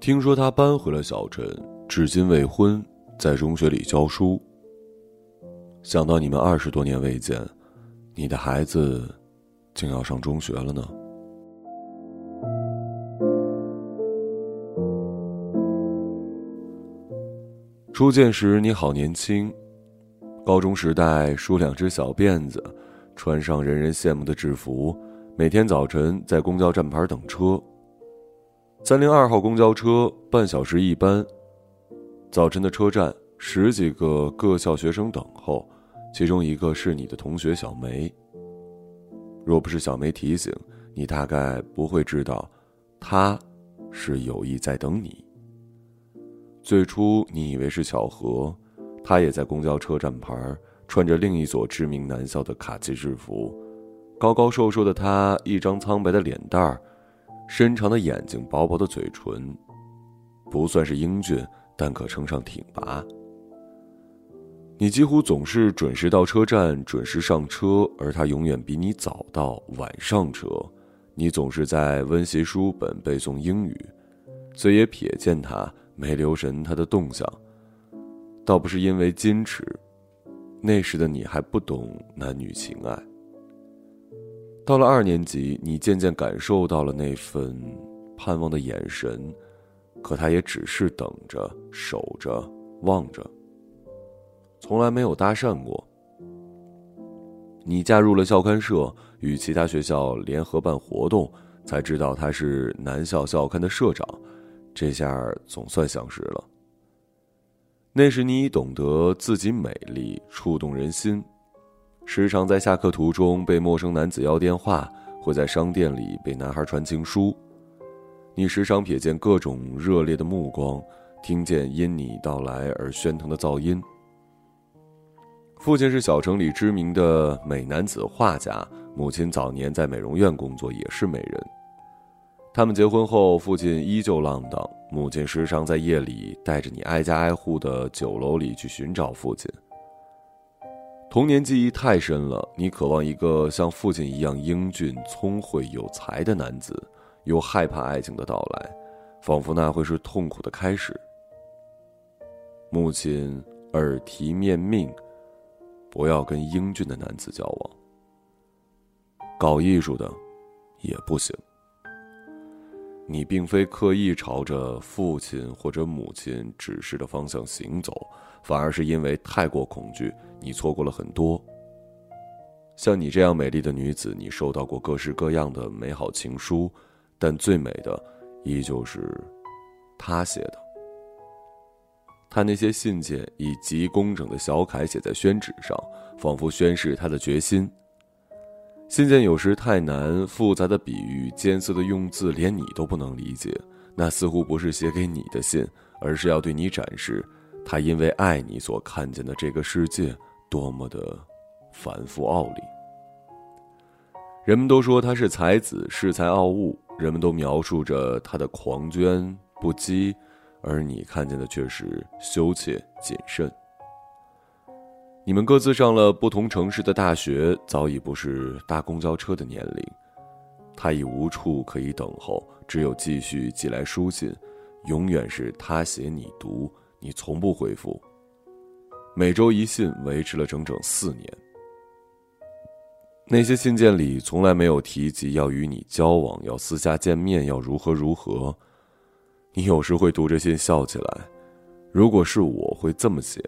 听说他搬回了小镇，至今未婚，在中学里教书。想到你们二十多年未见，你的孩子竟要上中学了呢。初见时你好年轻，高中时代梳两只小辫子，穿上人人羡慕的制服，每天早晨在公交站牌等车。三零二号公交车半小时一班，早晨的车站。十几个各校学生等候，其中一个是你的同学小梅。若不是小梅提醒，你大概不会知道，她是有意在等你。最初你以为是巧合，她也在公交车站牌，穿着另一所知名男校的卡其制服，高高瘦瘦的她，一张苍白的脸蛋儿，深长的眼睛，薄薄的嘴唇，不算是英俊，但可称上挺拔。你几乎总是准时到车站，准时上车，而他永远比你早到，晚上车。你总是在温习书本背诵英语，嘴也瞥见他，没留神他的动向。倒不是因为矜持，那时的你还不懂男女情爱。到了二年级，你渐渐感受到了那份盼望的眼神，可他也只是等着，守着，望着。从来没有搭讪过。你加入了校刊社，与其他学校联合办活动，才知道他是南校校刊的社长，这下总算相识了。那时你已懂得自己美丽，触动人心，时常在下课途中被陌生男子要电话，会在商店里被男孩传情书。你时常瞥见各种热烈的目光，听见因你到来而喧腾的噪音。父亲是小城里知名的美男子画家，母亲早年在美容院工作，也是美人。他们结婚后，父亲依旧浪荡，母亲时常在夜里带着你挨家挨户的酒楼里去寻找父亲。童年记忆太深了，你渴望一个像父亲一样英俊、聪慧、有才的男子，又害怕爱情的到来，仿佛那会是痛苦的开始。母亲耳提面命。不要跟英俊的男子交往。搞艺术的，也不行。你并非刻意朝着父亲或者母亲指示的方向行走，反而是因为太过恐惧，你错过了很多。像你这样美丽的女子，你收到过各式各样的美好情书，但最美的，依旧是他写的。他那些信件以极工整的小楷写在宣纸上，仿佛宣示他的决心。信件有时太难，复杂的比喻、艰涩的用字，连你都不能理解。那似乎不是写给你的信，而是要对你展示他因为爱你所看见的这个世界多么的繁复奥丽。人们都说他是才子，恃才傲物；人们都描述着他的狂狷不羁。而你看见的却是羞怯谨慎。你们各自上了不同城市的大学，早已不是搭公交车的年龄。他已无处可以等候，只有继续寄来书信，永远是他写你读，你从不回复。每周一信，维持了整整四年。那些信件里从来没有提及要与你交往，要私下见面，要如何如何。你有时会读着信笑起来，如果是我会这么写：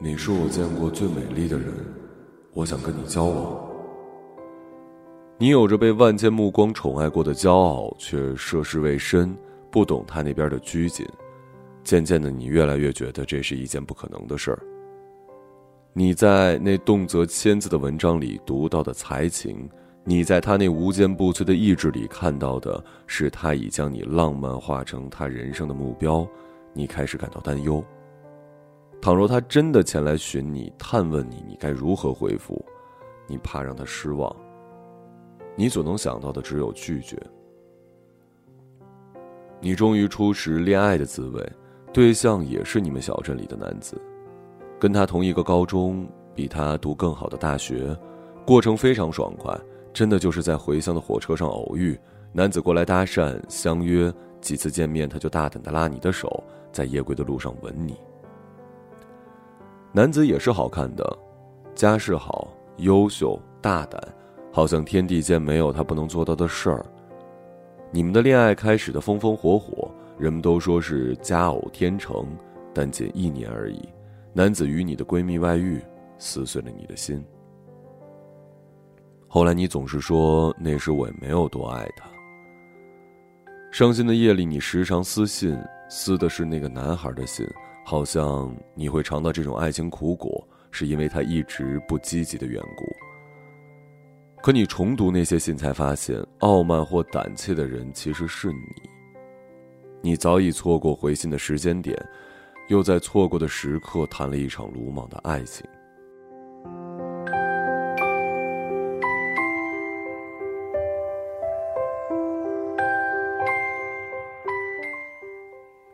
你是我见过最美丽的人，我想跟你交往。你有着被万千目光宠爱过的骄傲，却涉世未深，不懂他那边的拘谨。渐渐的，你越来越觉得这是一件不可能的事儿。你在那动辄千字的文章里读到的才情。你在他那无坚不摧的意志里看到的是，他已将你浪漫化成他人生的目标，你开始感到担忧。倘若他真的前来寻你、探问你，你该如何回复？你怕让他失望，你所能想到的只有拒绝。你终于初识恋爱的滋味，对象也是你们小镇里的男子，跟他同一个高中，比他读更好的大学，过程非常爽快。真的就是在回乡的火车上偶遇，男子过来搭讪相约，几次见面他就大胆的拉你的手，在夜归的路上吻你。男子也是好看的，家世好，优秀，大胆，好像天地间没有他不能做到的事儿。你们的恋爱开始的风风火火，人们都说是佳偶天成，但仅一年而已，男子与你的闺蜜外遇，撕碎了你的心。后来你总是说那时我也没有多爱他。伤心的夜里，你时常私信，撕的是那个男孩的心。好像你会尝到这种爱情苦果，是因为他一直不积极的缘故。可你重读那些信，才发现傲慢或胆怯的人其实是你。你早已错过回信的时间点，又在错过的时刻谈了一场鲁莽的爱情。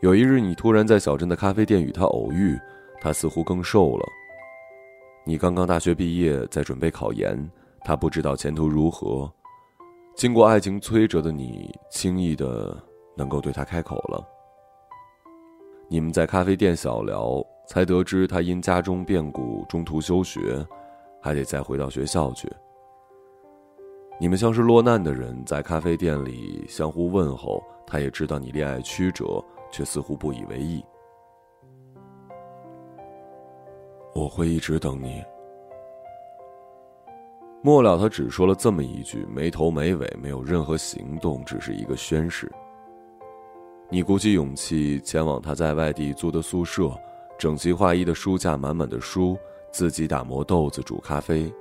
有一日，你突然在小镇的咖啡店与他偶遇，他似乎更瘦了。你刚刚大学毕业，在准备考研，他不知道前途如何。经过爱情摧折的你，轻易的能够对他开口了。你们在咖啡店小聊，才得知他因家中变故中途休学，还得再回到学校去。你们像是落难的人，在咖啡店里相互问候，他也知道你恋爱曲折。却似乎不以为意。我会一直等你。末了，他只说了这么一句，没头没尾，没有任何行动，只是一个宣誓。你鼓起勇气前往他在外地租的宿舍，整齐划一的书架，满满的书，自己打磨豆子，煮咖啡。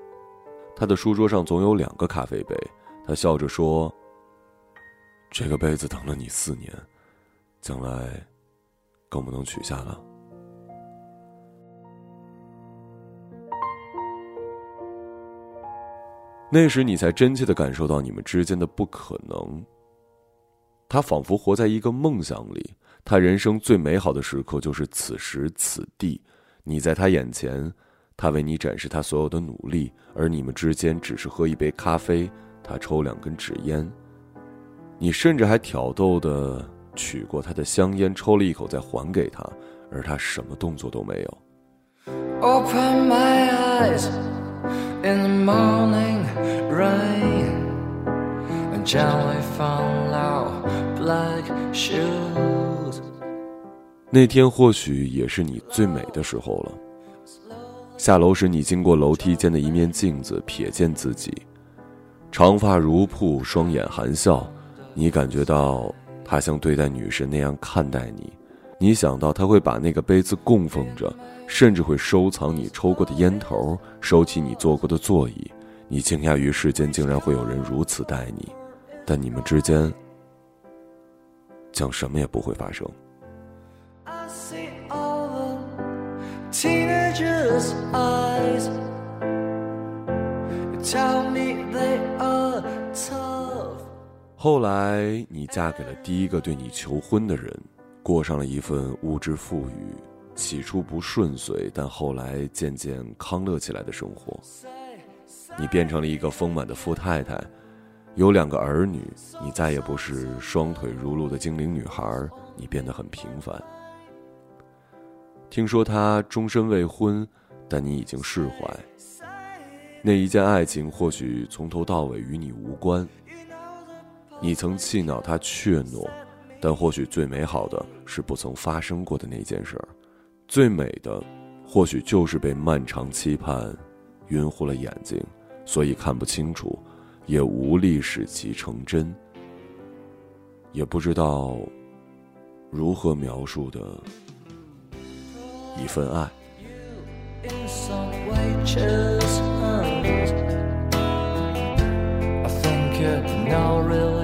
他的书桌上总有两个咖啡杯。他笑着说：“这个杯子等了你四年。”将来，更不能取下了。那时，你才真切的感受到你们之间的不可能。他仿佛活在一个梦想里，他人生最美好的时刻就是此时此地。你在他眼前，他为你展示他所有的努力，而你们之间只是喝一杯咖啡，他抽两根纸烟。你甚至还挑逗的。取过他的香烟，抽了一口，再还给他，而他什么动作都没有。将会放老 black shoes 那天或许也是你最美的时候了。下楼时，你经过楼梯间的一面镜子，瞥见自己，长发如瀑，双眼含笑，你感觉到。他像对待女神那样看待你，你想到他会把那个杯子供奉着，甚至会收藏你抽过的烟头，收起你坐过的座椅。你惊讶于世间竟然会有人如此待你，但你们之间将什么也不会发生。后来，你嫁给了第一个对你求婚的人，过上了一份物质富裕、起初不顺遂，但后来渐渐康乐起来的生活。你变成了一个丰满的富太太，有两个儿女。你再也不是双腿如鹿的精灵女孩，你变得很平凡。听说他终身未婚，但你已经释怀。那一件爱情或许从头到尾与你无关。你曾气恼他怯懦，但或许最美好的是不曾发生过的那件事儿，最美的，或许就是被漫长期盼晕糊了眼睛，所以看不清楚，也无力使其成真，也不知道如何描述的一份爱。No real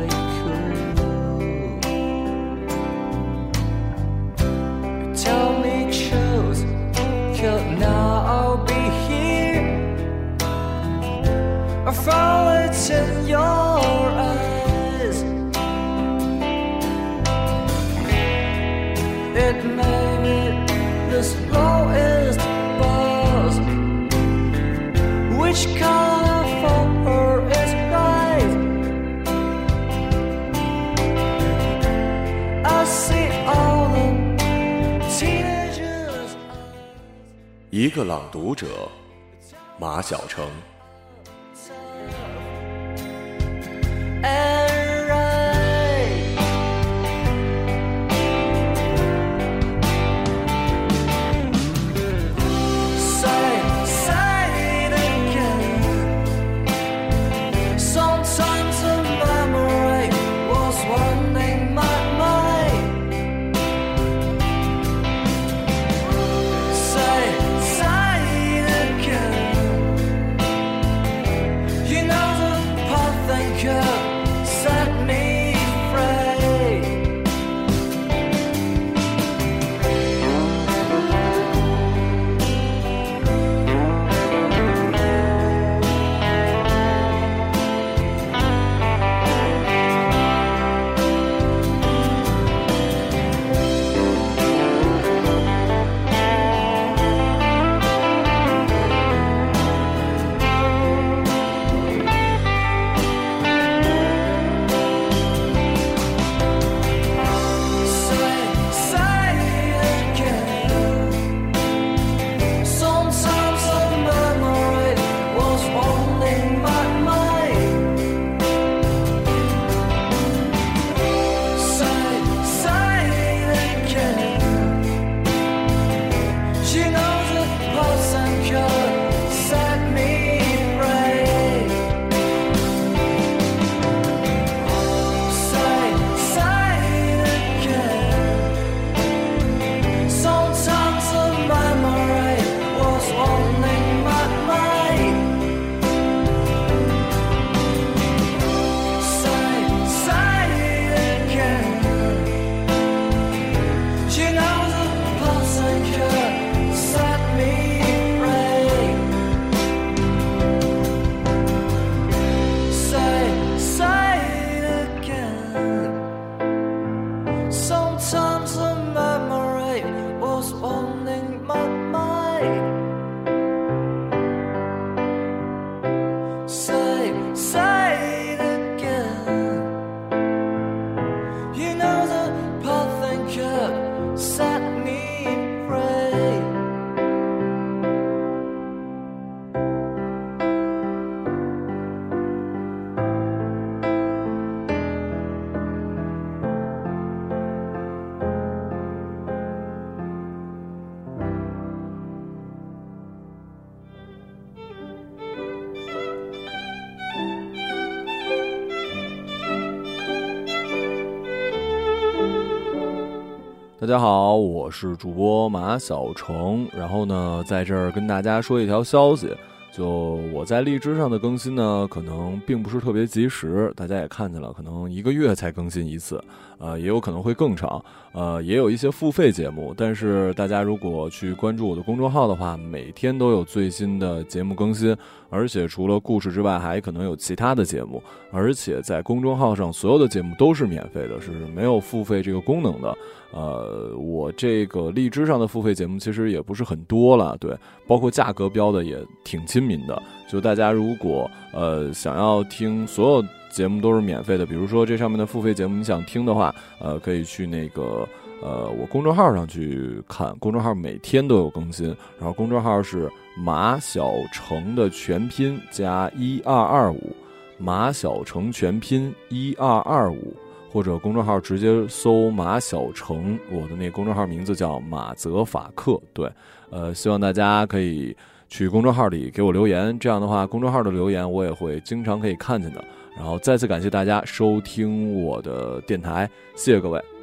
个朗读者，马晓成。大家好，我是主播马小成。然后呢，在这儿跟大家说一条消息，就我在荔枝上的更新呢，可能并不是特别及时。大家也看见了，可能一个月才更新一次，呃，也有可能会更长。呃，也有一些付费节目，但是大家如果去关注我的公众号的话，每天都有最新的节目更新，而且除了故事之外，还可能有其他的节目。而且在公众号上，所有的节目都是免费的，是没有付费这个功能的。呃，我这个荔枝上的付费节目其实也不是很多了，对，包括价格标的也挺亲民的。就大家如果呃想要听所有。节目都是免费的，比如说这上面的付费节目，你想听的话，呃，可以去那个呃我公众号上去看，公众号每天都有更新，然后公众号是马小成的全拼加一二二五，马小成全拼一二二五，或者公众号直接搜马小成，我的那公众号名字叫马泽法克，对，呃，希望大家可以去公众号里给我留言，这样的话，公众号的留言我也会经常可以看见的。然后再次感谢大家收听我的电台，谢谢各位。